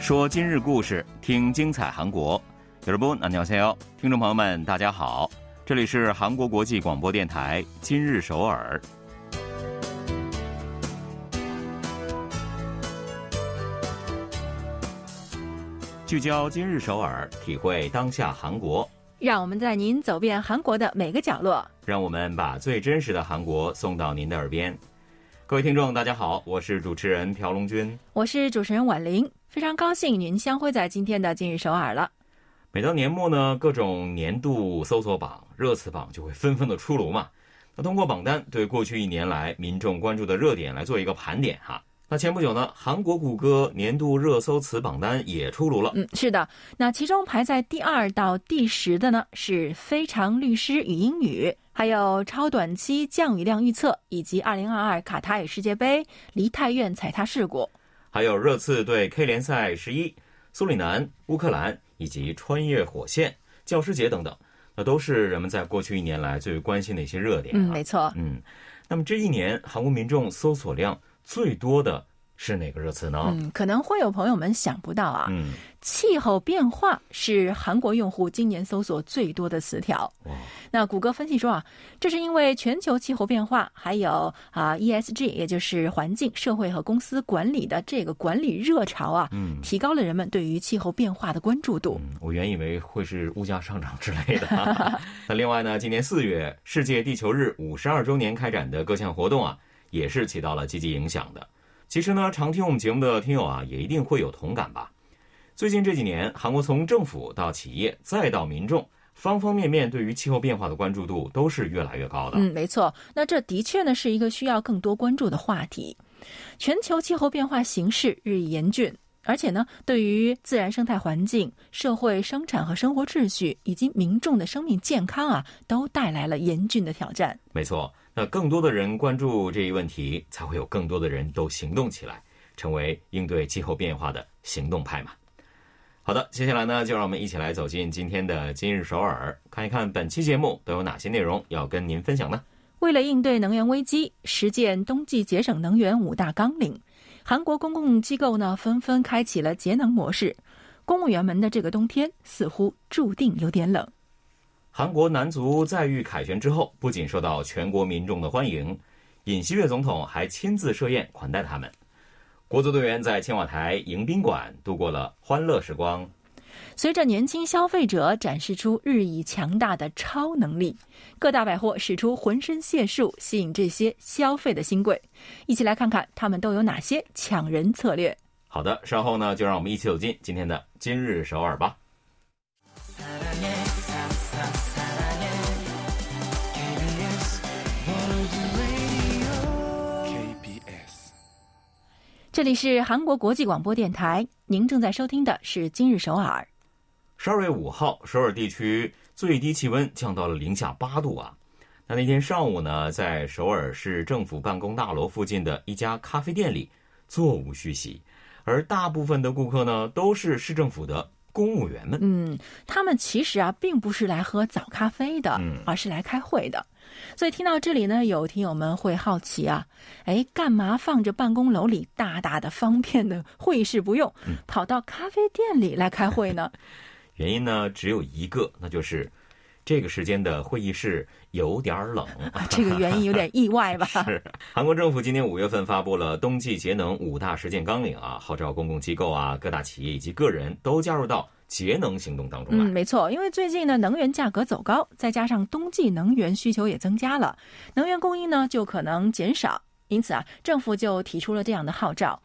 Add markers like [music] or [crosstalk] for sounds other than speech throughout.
说今日故事，听精彩韩国。여러분안녕하세요，听众朋友们，大家好，这里是韩国国际广播电台今日首尔。聚焦今日首尔，体会当下韩国。让我们带您走遍韩国的每个角落。让我们把最真实的韩国送到您的耳边。 各位听众，大家好，我是主持人朴龙军，我是主持人婉玲，非常高兴您相会在今天的今日首尔了。每到年末呢，各种年度搜索榜、热词榜就会纷纷的出炉嘛。那通过榜单对过去一年来民众关注的热点来做一个盘点哈。那前不久呢，韩国谷歌年度热搜词榜单也出炉了。嗯，是的。那其中排在第二到第十的呢，是非常律师与英语，还有超短期降雨量预测，以及二零二二卡塔尔世界杯梨泰院踩踏事故，还有热刺对 K 联赛十一、苏里南、乌克兰以及穿越火线、教师节等等，那都是人们在过去一年来最为关心的一些热点。嗯，没错。嗯，那么这一年韩国民众搜索量。最多的是哪个热词呢？嗯，可能会有朋友们想不到啊。嗯，气候变化是韩国用户今年搜索最多的词条。那谷歌分析说啊，这是因为全球气候变化，还有啊 ESG，也就是环境、社会和公司管理的这个管理热潮啊，嗯，提高了人们对于气候变化的关注度。我原以为会是物价上涨之类的。[laughs] 那另外呢，今年四月世界地球日五十二周年开展的各项活动啊。也是起到了积极影响的。其实呢，常听我们节目的听友啊，也一定会有同感吧。最近这几年，韩国从政府到企业再到民众，方方面面对于气候变化的关注度都是越来越高的。嗯，没错。那这的确呢是一个需要更多关注的话题。全球气候变化形势日益严峻，而且呢，对于自然生态环境、社会生产和生活秩序以及民众的生命健康啊，都带来了严峻的挑战。没错。那更多的人关注这一问题，才会有更多的人都行动起来，成为应对气候变化的行动派嘛。好的，接下来呢，就让我们一起来走进今天的今日首尔，看一看本期节目都有哪些内容要跟您分享呢？为了应对能源危机，实践冬季节省能源五大纲领，韩国公共机构呢纷纷开启了节能模式，公务员们的这个冬天似乎注定有点冷。韩国男足再遇凯旋之后，不仅受到全国民众的欢迎，尹锡悦总统还亲自设宴款待他们。国足队员在青瓦台迎宾馆度过了欢乐时光。随着年轻消费者展示出日益强大的超能力，各大百货使出浑身解数吸引这些消费的新贵。一起来看看他们都有哪些抢人策略。好的，稍后呢，就让我们一起走进今天的今日首尔吧。这里是韩国国际广播电台，您正在收听的是《今日首尔》。十二月五号，首尔地区最低气温降到了零下八度啊！那那天上午呢，在首尔市政府办公大楼附近的一家咖啡店里，座无虚席，而大部分的顾客呢，都是市政府的公务员们。嗯，他们其实啊，并不是来喝早咖啡的，而是来开会的。所以听到这里呢，有听友们会好奇啊，哎，干嘛放着办公楼里大大的方便的会议室不用，跑到咖啡店里来开会呢？[laughs] 原因呢只有一个，那就是这个时间的会议室有点冷。这个原因有点意外吧？[laughs] 是。韩国政府今年五月份发布了冬季节能五大实践纲领啊，号召公共机构啊、各大企业以及个人都加入到。节能行动当中嗯，没错，因为最近呢，能源价格走高，再加上冬季能源需求也增加了，能源供应呢就可能减少，因此啊，政府就提出了这样的号召。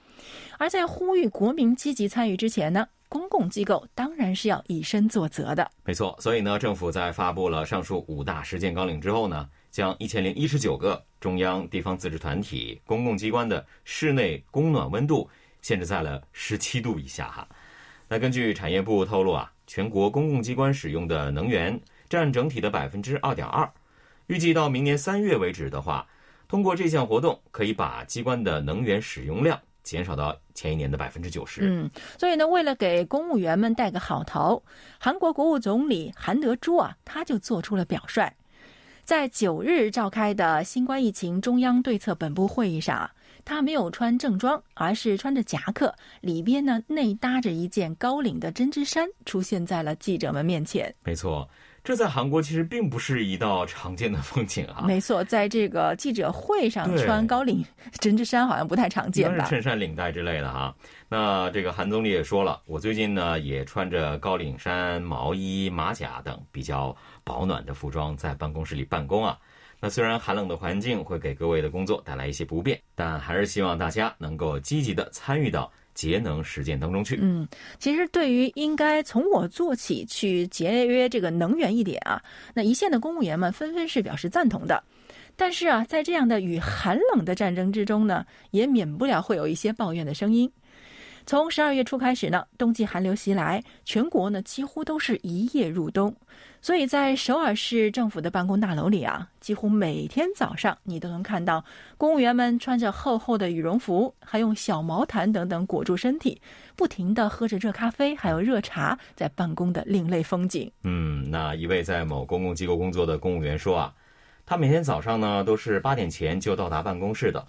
而在呼吁国民积极参与之前呢，公共机构当然是要以身作则的。没错，所以呢，政府在发布了上述五大实践纲领之后呢，将一千零一十九个中央、地方自治团体、公共机关的室内供暖温度限制在了十七度以下哈。那根据产业部透露啊，全国公共机关使用的能源占整体的百分之二点二，预计到明年三月为止的话，通过这项活动可以把机关的能源使用量减少到前一年的百分之九十。嗯，所以呢，为了给公务员们带个好头，韩国国务总理韩德洙啊，他就做出了表率，在九日召开的新冠疫情中央对策本部会议上。他没有穿正装，而是穿着夹克，里边呢内搭着一件高领的针织衫，出现在了记者们面前。没错。这在韩国其实并不是一道常见的风景啊。没错，在这个记者会上穿高领针织衫好像不太常见吧？衬衫、领带之类的哈。那这个韩总理也说了，我最近呢也穿着高领衫、毛衣、马甲等比较保暖的服装在办公室里办公啊。那虽然寒冷的环境会给各位的工作带来一些不便，但还是希望大家能够积极的参与到。节能实践当中去。嗯，其实对于应该从我做起去节约这个能源一点啊，那一线的公务员们纷纷是表示赞同的。但是啊，在这样的与寒冷的战争之中呢，也免不了会有一些抱怨的声音。从十二月初开始呢，冬季寒流袭来，全国呢几乎都是一夜入冬。所以在首尔市政府的办公大楼里啊，几乎每天早上你都能看到公务员们穿着厚厚的羽绒服，还用小毛毯等等裹住身体，不停的喝着热咖啡，还有热茶，在办公的另类风景。嗯，那一位在某公共机构工作的公务员说啊，他每天早上呢都是八点前就到达办公室的，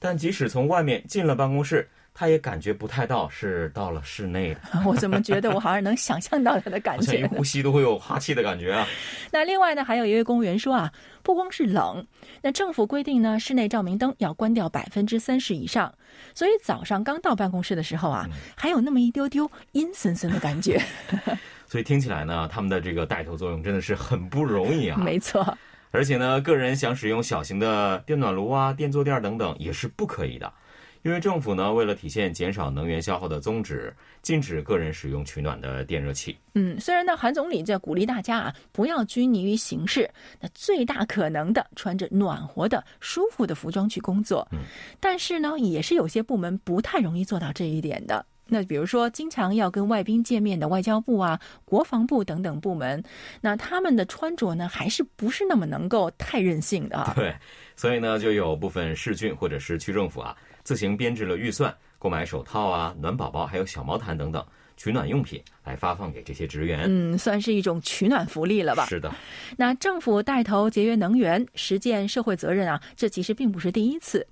但即使从外面进了办公室。他也感觉不太到是到了室内的。[laughs] 我怎么觉得我好像能想象到他的感觉？一呼吸都会有哈气的感觉啊。[laughs] 那另外呢，还有一位公务员说啊，不光是冷，那政府规定呢，室内照明灯要关掉百分之三十以上，所以早上刚到办公室的时候啊，还有那么一丢丢阴森森的感觉。[laughs] 所以听起来呢，他们的这个带头作用真的是很不容易啊。没错。而且呢，个人想使用小型的电暖炉啊、电坐垫等等也是不可以的。因为政府呢，为了体现减少能源消耗的宗旨，禁止个人使用取暖的电热器。嗯，虽然呢，韩总理在鼓励大家啊，不要拘泥于形式，那最大可能的穿着暖和的、舒服的服装去工作。嗯，但是呢，也是有些部门不太容易做到这一点的。那比如说，经常要跟外宾见面的外交部啊、国防部等等部门，那他们的穿着呢，还是不是那么能够太任性的？对，所以呢，就有部分市郡或者是区政府啊。自行编制了预算，购买手套啊、暖宝宝，还有小毛毯等等取暖用品，来发放给这些职员。嗯，算是一种取暖福利了吧？是的。那政府带头节约能源、实践社会责任啊，这其实并不是第一次。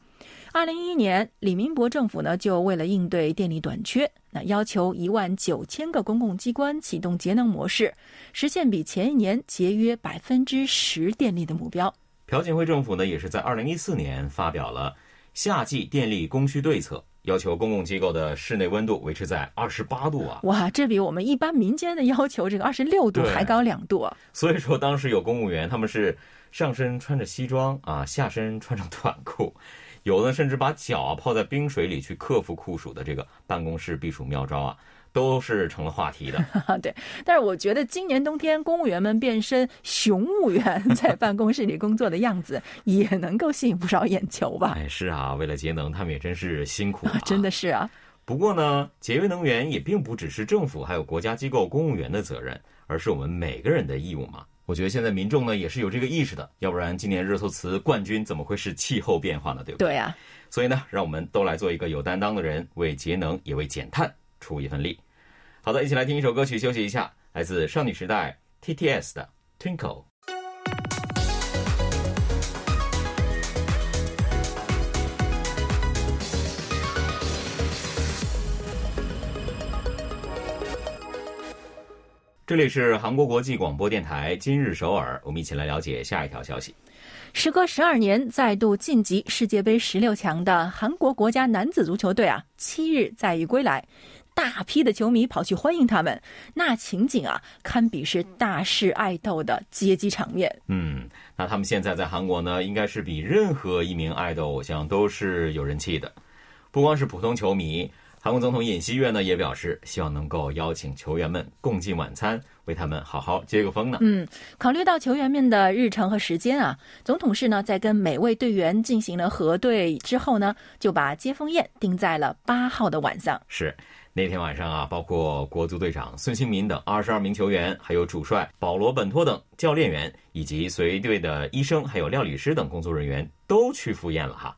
二零一一年，李明博政府呢，就为了应对电力短缺，那要求一万九千个公共机关启动节能模式，实现比前一年节约百分之十电力的目标。朴槿惠政府呢，也是在二零一四年发表了。夏季电力供需对策要求公共机构的室内温度维持在二十八度啊！哇，这比我们一般民间的要求这个二十六度还高两度啊。所以说，当时有公务员他们是上身穿着西装啊，下身穿着短裤，有的甚至把脚啊泡在冰水里去克服酷暑的这个办公室避暑妙招啊。都是成了话题的，[laughs] 对。但是我觉得今年冬天公务员们变身熊务员 [laughs] 在办公室里工作的样子，也能够吸引不少眼球吧？哎，是啊，为了节能，他们也真是辛苦啊！真的是啊。不过呢，节约能源也并不只是政府还有国家机构公务员的责任，而是我们每个人的义务嘛。我觉得现在民众呢也是有这个意识的，要不然今年热搜词冠军怎么会是气候变化呢？对不对？对啊。所以呢，让我们都来做一个有担当的人，为节能也为减碳。出一份力，好的，一起来听一首歌曲休息一下，来自少女时代 TTS 的 Twinkle。这里是韩国国际广播电台今日首尔，我们一起来了解下一条消息。时隔十二年再度晋级世界杯十六强的韩国国家男子足球队啊，七日载誉归来。大批的球迷跑去欢迎他们，那情景啊，堪比是大势爱豆的接机场面。嗯，那他们现在在韩国呢，应该是比任何一名爱豆偶像都是有人气的。不光是普通球迷，韩国总统尹锡悦呢也表示，希望能够邀请球员们共进晚餐，为他们好好接个风呢。嗯，考虑到球员们的日程和时间啊，总统室呢在跟每位队员进行了核对之后呢，就把接风宴定在了八号的晚上。是。那天晚上啊，包括国足队长孙兴民等二十二名球员，还有主帅保罗本托等教练员，以及随队的医生、还有料理师等工作人员都去赴宴了哈。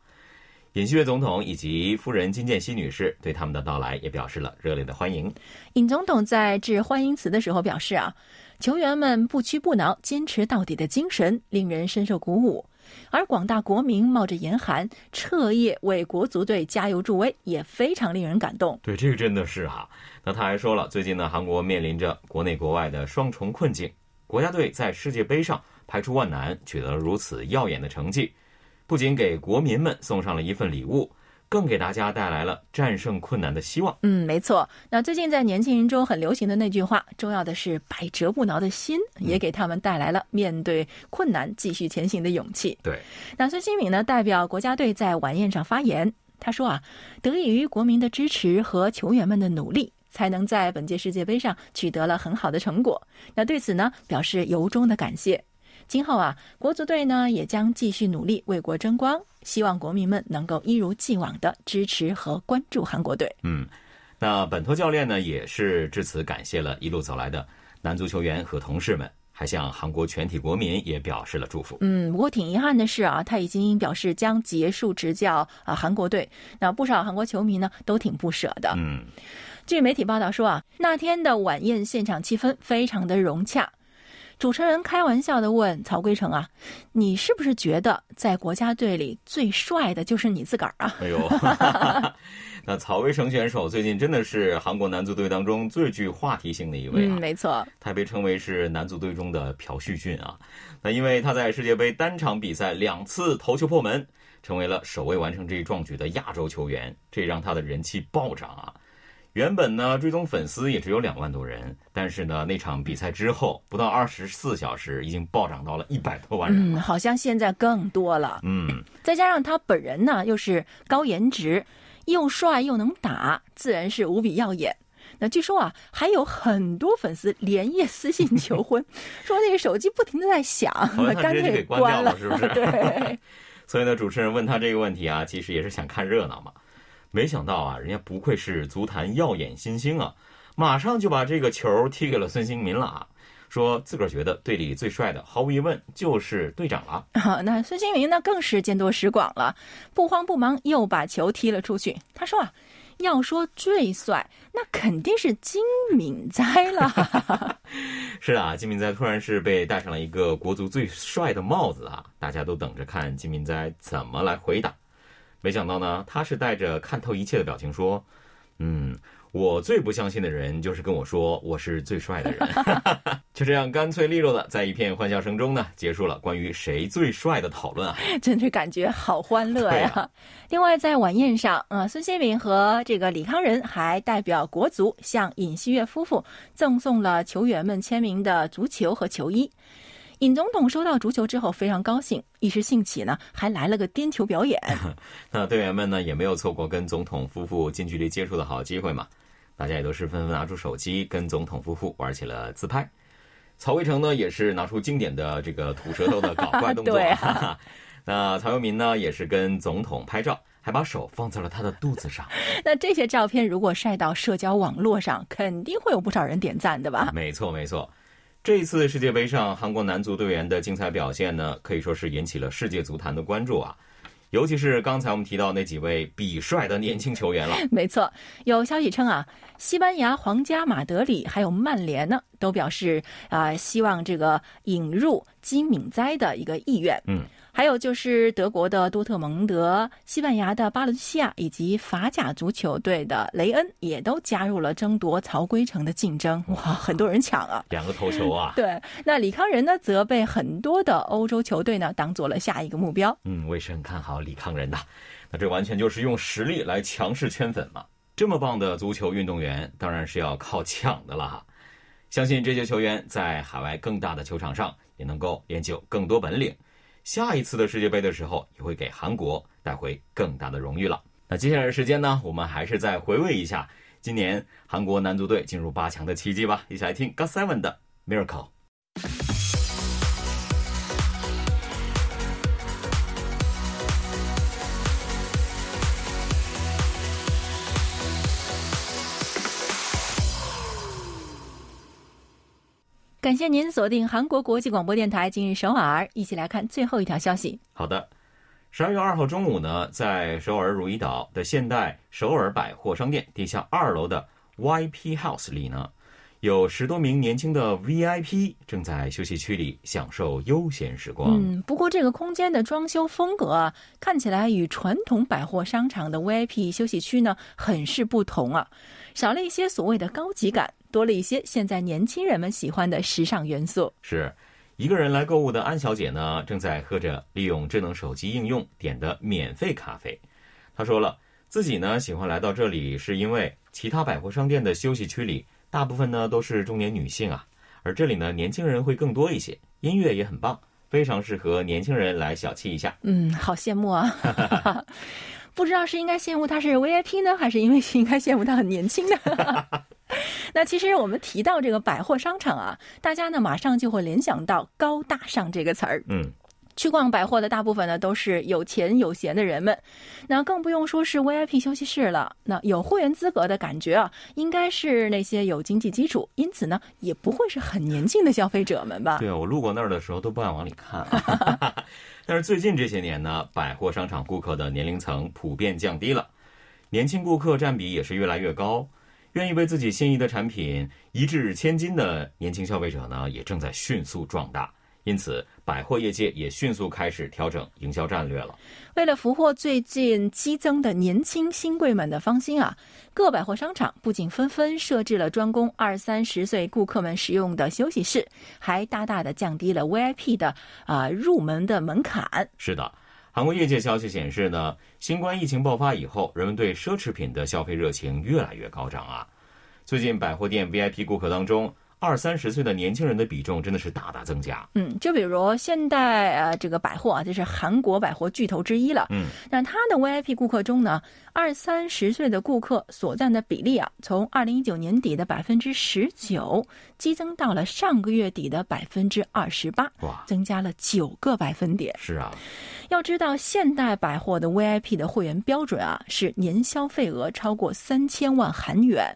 尹锡悦总统以及夫人金建熙女士对他们的到来也表示了热烈的欢迎。尹总统在致欢迎词的时候表示啊，球员们不屈不挠、坚持到底的精神令人深受鼓舞。而广大国民冒着严寒彻夜为国足队加油助威，也非常令人感动。对，这个真的是哈。那他还说了，最近呢，韩国面临着国内国外的双重困境，国家队在世界杯上排除万难，取得了如此耀眼的成绩，不仅给国民们送上了一份礼物。更给大家带来了战胜困难的希望。嗯，没错。那最近在年轻人中很流行的那句话，重要的是百折不挠的心，也给他们带来了面对困难继续前行的勇气。对。那孙兴敏呢，代表国家队在晚宴上发言，他说啊，得益于国民的支持和球员们的努力，才能在本届世界杯上取得了很好的成果。那对此呢，表示由衷的感谢。今后啊，国足队呢也将继续努力为国争光。希望国民们能够一如既往的支持和关注韩国队。嗯，那本托教练呢也是致辞感谢了一路走来的男足球员和同事们，还向韩国全体国民也表示了祝福。嗯，不过挺遗憾的是啊，他已经表示将结束执教啊韩国队。那不少韩国球迷呢都挺不舍的。嗯，据媒体报道说啊，那天的晚宴现场气氛非常的融洽。主持人开玩笑的问曹圭成啊：“你是不是觉得在国家队里最帅的就是你自个儿啊？”哎呦，[laughs] [laughs] 那曹圭成选手最近真的是韩国男足队当中最具话题性的一位啊！嗯，没错，他被称为是男足队中的朴叙俊啊。那因为他在世界杯单场比赛两次头球破门，成为了首位完成这一壮举的亚洲球员，这让他的人气暴涨啊。原本呢，追踪粉丝也只有两万多人，但是呢，那场比赛之后不到二十四小时，已经暴涨到了一百多万人。嗯，好像现在更多了。嗯，再加上他本人呢，又是高颜值，又帅又能打，自然是无比耀眼。那据说啊，还有很多粉丝连夜私信求婚，说那个手机不停的在响，干脆给关了，是不是？[laughs] 对。[laughs] 所以呢，主持人问他这个问题啊，其实也是想看热闹嘛。没想到啊，人家不愧是足坛耀眼新星啊，马上就把这个球踢给了孙兴民了啊，说自个儿觉得队里最帅的，毫无疑问就是队长了。啊那孙兴民呢，更是见多识广了，不慌不忙又把球踢了出去。他说啊，要说最帅，那肯定是金敏哉了。[laughs] 是啊，金敏哉突然是被戴上了一个国足最帅的帽子啊，大家都等着看金敏哉怎么来回答。没想到呢，他是带着看透一切的表情说：“嗯，我最不相信的人就是跟我说我是最帅的人。[laughs] ”就这样干脆利落的，在一片欢笑声中呢，结束了关于谁最帅的讨论啊！[laughs] 真是感觉好欢乐呀！另外，在晚宴上，啊，孙兴敏和这个李康仁还代表国足向尹锡悦夫妇赠送了球员们签名的足球和球衣。尹总统收到足球之后非常高兴，一时兴起呢，还来了个颠球表演。[laughs] 那队员们呢也没有错过跟总统夫妇近距离接触的好机会嘛，大家也都是纷纷拿出手机跟总统夫妇玩起了自拍。曹维成呢也是拿出经典的这个吐舌头的搞怪动作。[laughs] [laughs] 那曹佑民呢也是跟总统拍照，还把手放在了他的肚子上。那这些照片如果晒到社交网络上，肯定会有不少人点赞的吧？没错，没错。这一次世界杯上，韩国男足队员的精彩表现呢，可以说是引起了世界足坛的关注啊。尤其是刚才我们提到那几位比帅的年轻球员了。没错，有消息称啊，西班牙皇家马德里还有曼联呢，都表示啊，希望这个引入金敏哉的一个意愿。嗯。还有就是德国的多特蒙德、西班牙的巴伦西亚以及法甲足球队的雷恩也都加入了争夺曹圭城的竞争。哇，很多人抢啊！两个头球啊！[laughs] 对，那李康仁呢，则被很多的欧洲球队呢当做了下一个目标。嗯，我也是很看好李康仁的。那这完全就是用实力来强势圈粉嘛！这么棒的足球运动员，当然是要靠抢的了哈。相信这些球员在海外更大的球场上也能够练就更多本领。下一次的世界杯的时候，也会给韩国带回更大的荣誉了。那接下来的时间呢，我们还是再回味一下今年韩国男足队进入八强的奇迹吧。一起来听 GOT7 的 Miracle。感谢您锁定韩国国际广播电台今日首尔，一起来看最后一条消息。好的，十二月二号中午呢，在首尔汝矣岛的现代首尔百货商店地下二楼的 YP House 里呢，有十多名年轻的 VIP 正在休息区里享受悠闲时光。嗯，不过这个空间的装修风格啊，看起来与传统百货商场的 VIP 休息区呢很是不同啊，少了一些所谓的高级感，多了一些现在年轻人们喜欢的时尚元素。是一个人来购物的安小姐呢，正在喝着利用智能手机应用点的免费咖啡。她说了，自己呢喜欢来到这里，是因为其他百货商店的休息区里。大部分呢都是中年女性啊，而这里呢年轻人会更多一些，音乐也很棒，非常适合年轻人来小憩一下。嗯，好羡慕啊！[laughs] 不知道是应该羡慕他是 VIP 呢，还是因为应该羡慕他很年轻呢？[laughs] [laughs] 那其实我们提到这个百货商场啊，大家呢马上就会联想到高大上这个词儿。嗯。去逛百货的大部分呢都是有钱有闲的人们，那更不用说是 VIP 休息室了。那有会员资格的感觉啊，应该是那些有经济基础，因此呢也不会是很年轻的消费者们吧？对啊，我路过那儿的时候都不敢往里看。[laughs] 但是最近这些年呢，百货商场顾客的年龄层普遍降低了，年轻顾客占比也是越来越高，愿意为自己心仪的产品一掷千金的年轻消费者呢，也正在迅速壮大。因此，百货业界也迅速开始调整营销战略了。为了俘获最近激增的年轻新贵们的芳心啊，各百货商场不仅纷纷设置了专供二三十岁顾客们使用的休息室，还大大的降低了 VIP 的啊入门的门槛。是的，韩国业界消息显示呢，新冠疫情爆发以后，人们对奢侈品的消费热情越来越高涨啊。最近百货店 VIP 顾客当中。二三十岁的年轻人的比重真的是大大增加。嗯，就比如现代呃这个百货啊，这是韩国百货巨头之一了。嗯，那它的 VIP 顾客中呢，二三十岁的顾客所占的比例啊，从二零一九年底的百分之十九，激增到了上个月底的百分之二十八。哇，增加了九个百分点。是啊，要知道现代百货的 VIP 的会员标准啊，是年消费额超过三千万韩元。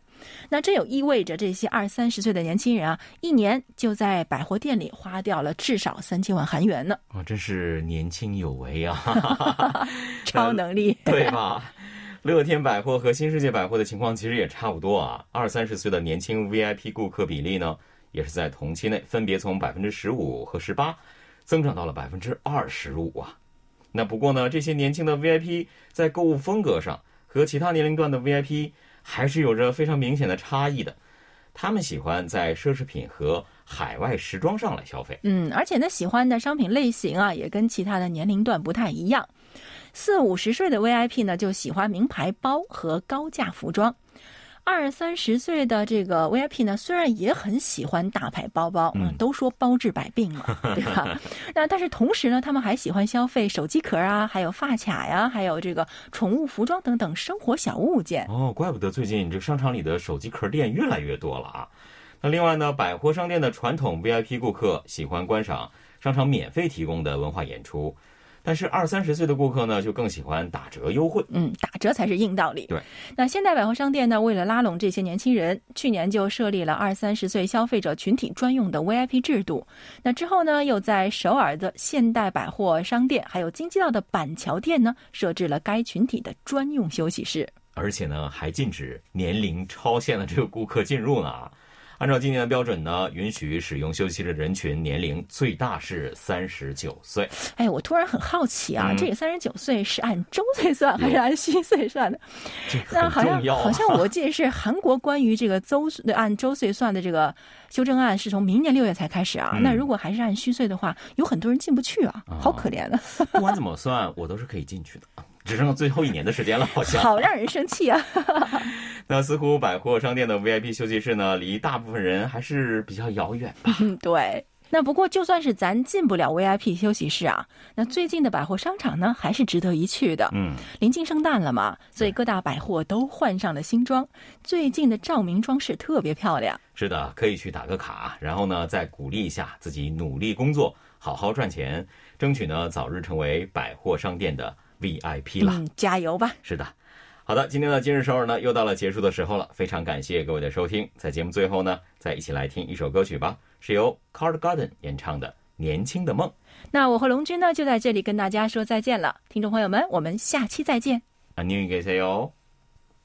那这有意味着这些二三十岁的年轻人啊，一年就在百货店里花掉了至少三千万韩元呢。啊，真是年轻有为啊！[laughs] 超能力，对吧？乐天百货和新世界百货的情况其实也差不多啊。二三十岁的年轻 VIP 顾客比例呢，也是在同期内分别从百分之十五和十八，增长到了百分之二十五啊。那不过呢，这些年轻的 VIP 在购物风格上和其他年龄段的 VIP。还是有着非常明显的差异的，他们喜欢在奢侈品和海外时装上来消费。嗯，而且呢，喜欢的商品类型啊，也跟其他的年龄段不太一样。四五十岁的 VIP 呢，就喜欢名牌包和高价服装。二三十岁的这个 VIP 呢，虽然也很喜欢大牌包包，嗯，都说包治百病嘛，[laughs] 对吧？那但是同时呢，他们还喜欢消费手机壳啊，还有发卡呀，还有这个宠物服装等等生活小物件。哦，怪不得最近这商场里的手机壳店越来越多了啊。那另外呢，百货商店的传统 VIP 顾客喜欢观赏商场免费提供的文化演出。但是二三十岁的顾客呢，就更喜欢打折优惠。嗯，打折才是硬道理。对，那现代百货商店呢，为了拉拢这些年轻人，去年就设立了二三十岁消费者群体专用的 VIP 制度。那之后呢，又在首尔的现代百货商店，还有京畿道的板桥店呢，设置了该群体的专用休息室。而且呢，还禁止年龄超限的这个顾客进入呢。按照今年的标准呢，允许使用休息室的人群年龄最大是三十九岁。哎，我突然很好奇啊，这个三十九岁是按周岁算还是按虚岁算的？那好像好像我记得是韩国关于这个周按周岁算的这个修正案是从明年六月才开始啊。那如果还是按虚岁的话，有很多人进不去啊，好可怜啊！[laughs] 不管怎么算，我都是可以进去的。只剩最后一年的时间了，好像好让人生气啊！[laughs] 那似乎百货商店的 VIP 休息室呢，离大部分人还是比较遥远吧？[laughs] 对。那不过就算是咱进不了 VIP 休息室啊，那最近的百货商场呢，还是值得一去的。嗯，临近圣诞了嘛，所以各大百货都换上了新装，最近的照明装饰特别漂亮。是的，可以去打个卡，然后呢，再鼓励一下自己努力工作，好好赚钱，争取呢早日成为百货商店的。VIP 了，嗯，加油吧！是的，好的，今天的今日首尔呢，又到了结束的时候了。非常感谢各位的收听，在节目最后呢，再一起来听一首歌曲吧，是由 Card Garden 演唱的《年轻的梦》。那我和龙君呢，就在这里跟大家说再见了，听众朋友们，我们下期再见。안녕히계세 요。